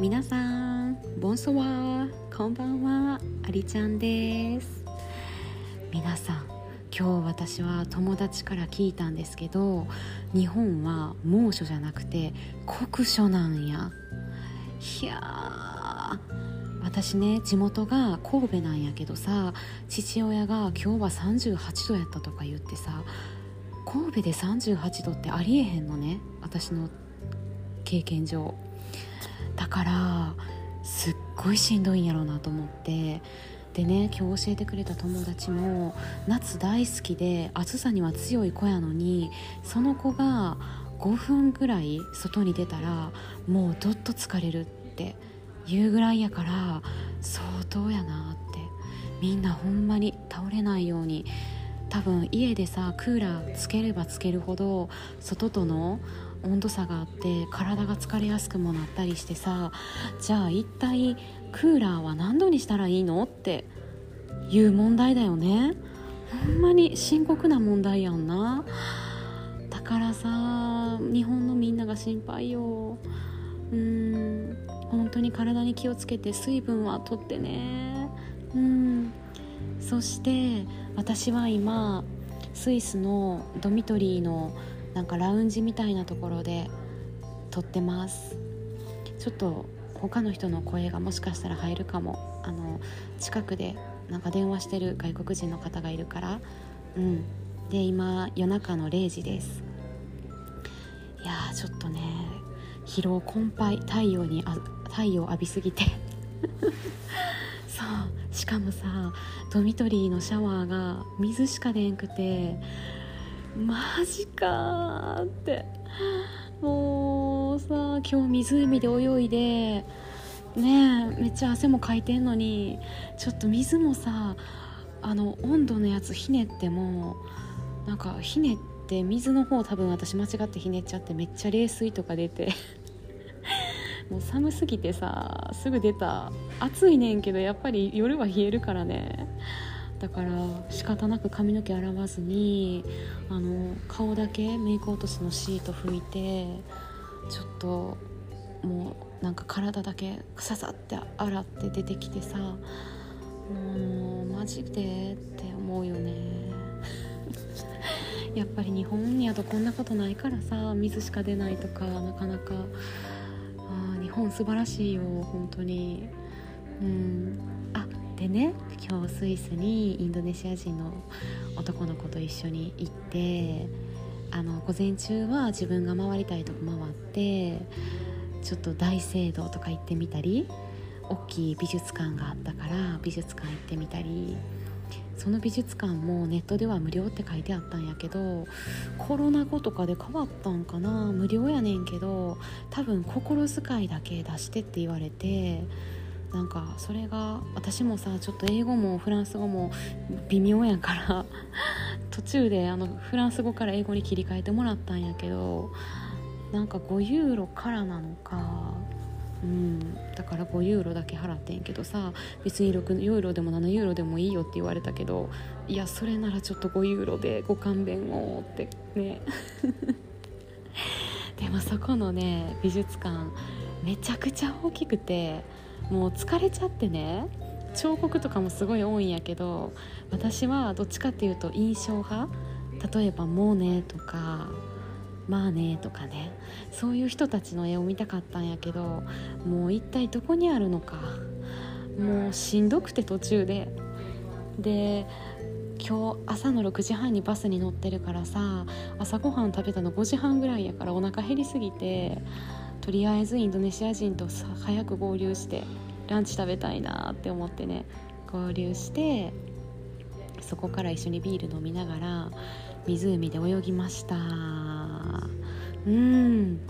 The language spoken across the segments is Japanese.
皆さんボンソワこんばんはありちゃんです。皆さん今日私は友達から聞いたんですけど日本は猛暑じゃなくて酷暑なんや。いや私ね地元が神戸なんやけどさ父親が今日は38度やったとか言ってさ神戸で38度ってありえへんのね私の経験上。だからすっごいしんどいんやろうなと思って。でね今日教えてくれた友達も夏大好きで暑さには強い子やのにその子が5分ぐらい外に出たらもうどっと疲れるって言うぐらいやから相当やなって。みんなほんまに倒れないように。多分家でさクーラーつければつけるほど外との温度差があって体が疲れやすくもなったりしてさじゃあ一体クーラーは何度にしたらいいの？っていう問題だよね。ほんまに深刻な問題やんな。だからさ日本のみんなが心配よ。うん。本当に体に気をつけて水分はとってね。うん。そして私は今スイスのドミトリーのなんかラウンジみたいなところで撮ってます。ちょっと他の人の声がもしかしたら入るかも。あの近くでなんか電話してる外国人の方がいるから。うん。で今夜中の0時です。いやーちょっとね疲労困憊太陽にあ太陽浴びすぎて。そう。しかもさドミトリーのシャワーが水しか出んくて。マジかーって。もうさ今日湖で泳いでねえめっちゃ汗もかいてんのにちょっと水もさあの温度のやつひねってもなんかひねって水の方多分私間違ってひねっちゃってめっちゃ冷水とか出て。もう寒すぎてさすぐ出た。暑いねんけどやっぱり夜は冷えるからね。だから仕方なく髪の毛洗わずにあの顔だけメイク落としのシート拭いてちょっともうなんか体だけささって洗って出てきてさもうマジでって思うよね。やっぱり日本やとこんなことないからさ水しか出ないとかなかなかあ日本素晴らしいよ本当に。うん。あでね今日スイスにインドネシア人の男の子と一緒に行ってあの午前中は自分が回りたいとこ回ってちょっと大聖堂とか行ってみたり大きい美術館があったから美術館行ってみたりその美術館もネットでは無料って書いてあったんやけどコロナ後とかで変わったんかな無料やねんけど多分心遣いだけ出してって言われてなんかそれが私もさちょっと英語もフランス語も微妙やから 途中であのフランス語から英語に切り替えてもらったんやけどなんか5ユーロからなのかうんだから5ユーロだけ払ってんけどさ別に6ユーロでも7ユーロでもいいよって言われたけどいやそれならちょっと5ユーロでご勘弁をってね。でもそこのね美術館めちゃくちゃ大きくてもう疲れちゃってね彫刻とかもすごい多いんやけど私はどっちかっていうと印象派例えばモーネとかマーネとかねそういう人たちの絵を見たかったんやけどもう一体どこにあるのかもうしんどくて途中で。で今日朝の6時半にバスに乗ってるからさ朝ごはん食べたの5時半ぐらいやからお腹減りすぎてとりあえずインドネシア人と早く合流してランチ食べたいなって思ってね合流してそこから一緒にビール飲みながら湖で泳ぎました。うん。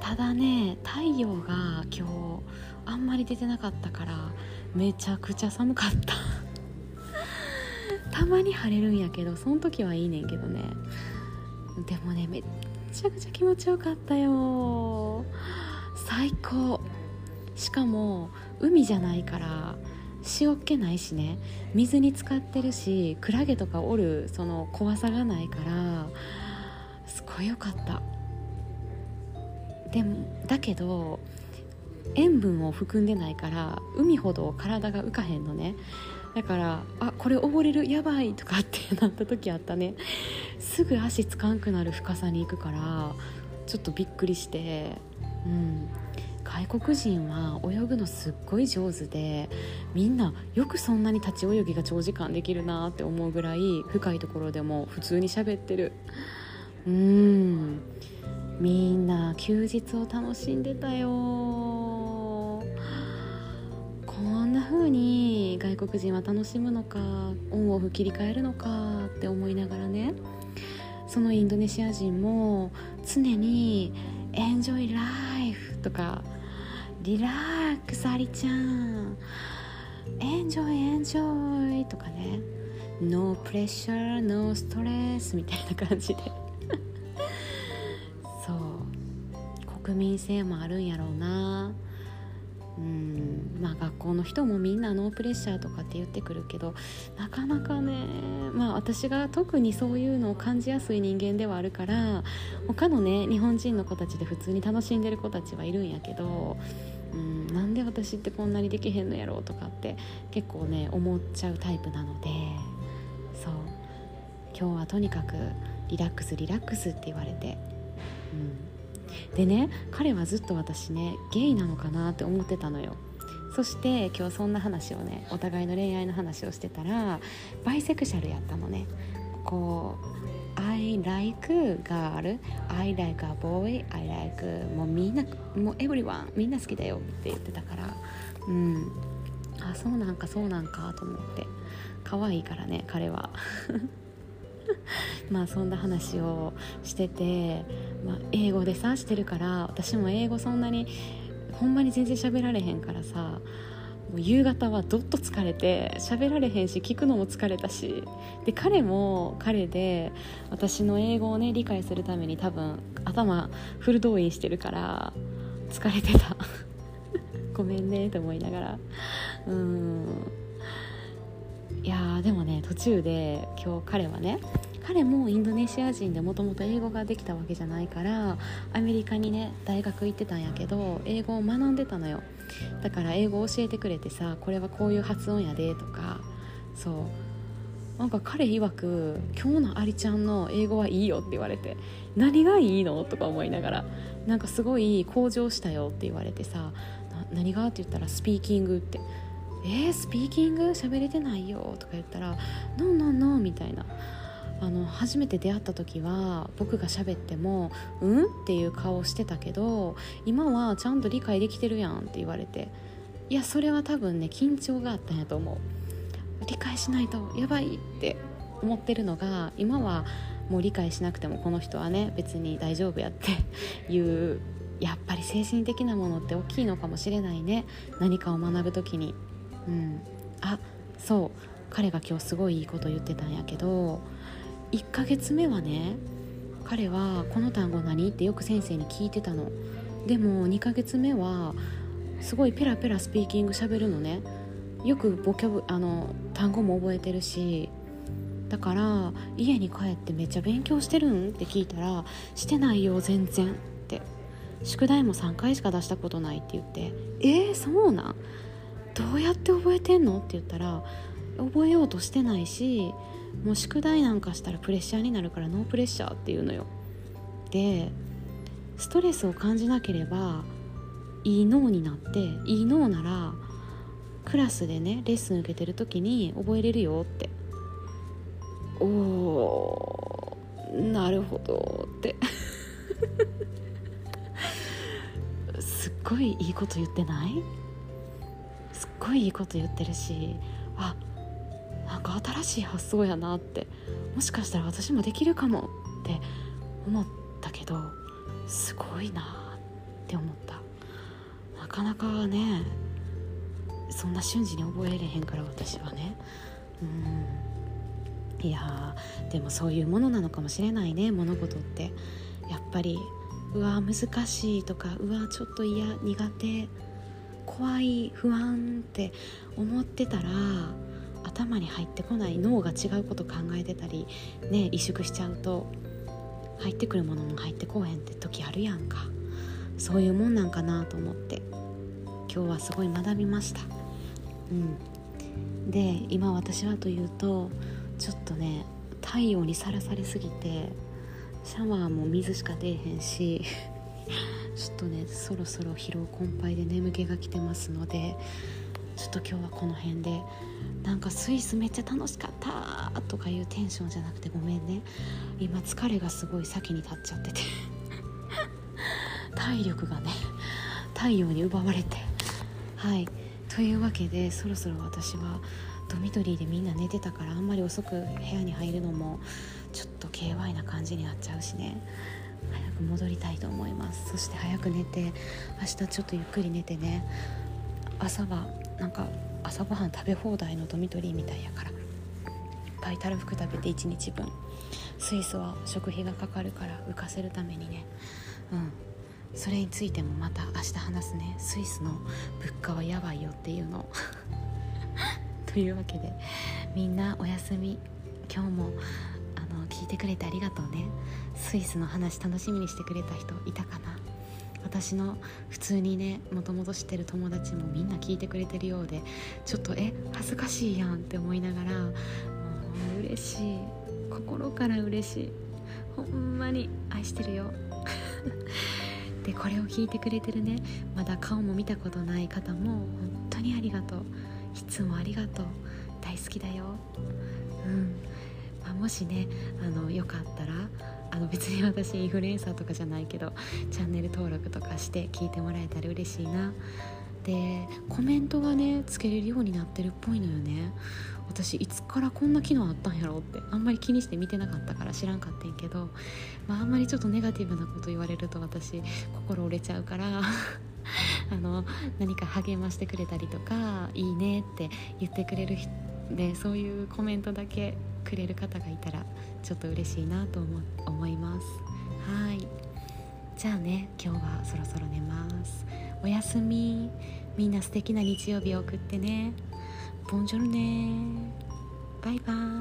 ただね太陽が今日あんまり出てなかったからめちゃくちゃ寒かった。たまに晴れるんやけどその時はいいねんけどね。でもねめっちゃくちゃ気持ちよかったよ。最高。しかも海じゃないから塩っ気ないしね。水に浸かってるしクラゲとかおるその怖さがないからすごいよかった。でもだけど塩分を含んでないから海ほど体が浮かへんのね。だからあこれ溺れるやばいとかってなった時あったね。すぐ足つかんくなる深さに行くからちょっとびっくりして。うん。外国人は泳ぐのすっごい上手でみんなよくそんなに立ち泳ぎが長時間できるなって思うぐらい深いところでも普通に喋ってる。うん。みんな休日を楽しんでたよ。風に外国人は楽しむのかオンオフ切り替えるのかって思いながらね。そのインドネシア人も常に「エンジョイライフ」とか「リラックスありちゃん」「エンジョイエンジョイ」とかね「ノープレッシャーノーストレス」みたいな感じで。そう。国民性もあるんやろうな。うん。まあ学校の人もみんなノープレッシャーとかって言ってくるけどなかなかねまあ私が特にそういうのを感じやすい人間ではあるから他のね日本人の子たちで普通に楽しんでる子たちはいるんやけどうんなんで私ってこんなにできへんのやろうとかって結構ね思っちゃうタイプなのでそう。今日はとにかくリラックスリラックスって言われて、うん、でね彼はずっと私ねゲイなのかなって思ってたのよ。そして今日そんな話をねお互いの恋愛の話をしてたらバイセクシャルやったのね。こう I like girl I like a boy I like もうみんなもう everyone みんな好きだよって言ってたから。うん。あそうなんかそうなんかと思って。可愛いからね彼は。まあそんな話をしてて、まあ、英語でさしてるから私も英語そんなにほんまに全然喋られへんからさもう夕方はどっと疲れて喋られへんし聞くのも疲れたしで彼も彼で私の英語をね理解するために多分頭フル動員してるから疲れてた。ごめんねと思いながら。うん。いやでもね途中で今日彼はね彼もインドネシア人でもともと英語ができたわけじゃないからアメリカにね大学行ってたんやけど英語を学んでたのよだから英語を教えてくれてさこれはこういう発音やでとかそうなんか彼曰く「今日のアリちゃんの英語はいいよ」って言われて「何がいいの?」とか思いながらなんかすごい向上したよって言われてさ「何が?」って言ったら「スピーキング」って「えー、スピーキング？喋れてないよ」とか言ったら「ノーノーノー」みたいな。あの初めて出会った時は僕が喋っても「うん?」っていう顔してたけど今はちゃんと理解できてるやんって言われて。いやそれは多分ね緊張があったんやと思う。理解しないとやばいって思ってるのが今はもう理解しなくてもこの人はね別に大丈夫やって いうやっぱり精神的なものって大きいのかもしれないね。何かを学ぶ時に。うん。あそう。彼が今日すごいいいこと言ってたんやけど1ヶ月目はね彼は「この単語何?」ってよく先生に聞いてたの。でも2ヶ月目はすごいペラペラスピーキングしゃべるのね。よくボキャブあの単語も覚えてるし。だから家に帰ってめっちゃ勉強してるん？って聞いたら「してないよ全然」って。宿題も3回しか出したことないって言って「えー、そうなん？どうやって覚えてんの?」って言ったら覚えようとしてないしもう宿題なんかしたらプレッシャーになるからノープレッシャーっていうのよ。でストレスを感じなければいい脳になっていい脳ならクラスでねレッスン受けてる時に覚えれるよって。おおなるほどって。すっごいいいこと言ってない？ごいいいこと言ってるしあなんか新しい発想やなってもしかしたら私もできるかもって思ったけどすごいなって思った。なかなかねそんな瞬時に覚えれへんから私はね。うん。いやでもそういうものなのかもしれないね物事って。やっぱりうわ難しいとかうわちょっと嫌苦手怖い不安って思ってたら頭に入ってこない脳が違うこと考えてたりね萎縮しちゃうと入ってくるものも入ってこうへんって時あるやんか。そういうもんなんかなと思って。今日はすごい学びました。うん。で今私はというとちょっとね太陽にさらされすぎてシャワーも水しか出えへんしちょっとねそろそろ疲労困憊で眠気が来てますのでちょっと今日はこの辺でなんかスイスめっちゃ楽しかったとかいうテンションじゃなくてごめんね。今疲れがすごい先に立っちゃってて。体力がね太陽に奪われて。はい。というわけでそろそろ私はドミトリーでみんな寝てたからあんまり遅く部屋に入るのもちょっと KY な感じになっちゃうしね。く戻りたいと思います。そして早く寝て明日ちょっとゆっくり寝てね。朝はなんか朝ごはん食べ放題のドミトリーみたいやからいっぱいたらふく食べて1日分。スイスは食費がかかるから浮かせるためにね。うん。それについてもまた明日話すね。スイスの物価はやばいよっていうの。というわけでみんなおやすみ。今日も聞いてくれてありがとうね。スイスの話楽しみにしてくれた人いたかな。私の普通にねもともと知ってる友達もみんな聞いてくれてるようでちょっとえ恥ずかしいやんって思いながらもう嬉しい。心から嬉しい。ほんまに愛してるよ。でこれを聞いてくれてるねまだ顔も見たことない方も本当にありがとう。いつもありがとう。大好きだよ。うん。もしねあのよかったらあの別に私インフルエンサーとかじゃないけどチャンネル登録とかして聞いてもらえたら嬉しいな。でコメントがねつけれるようになってるっぽいのよね。私いつからこんな機能あったんやろってあんまり気にして見てなかったから知らんかったんけど、まあ、あんまりちょっとネガティブなこと言われると私心折れちゃうから あの何か励ましてくれたりとか「いいね」って言ってくれる人でそういうコメントだけくれる方がいたらちょっと嬉しいなと思思います。はい。じゃあね今日はそろそろ寝ます。おやすみ。みんな素敵な日曜日を送ってね。ボンジョルねバイバイ。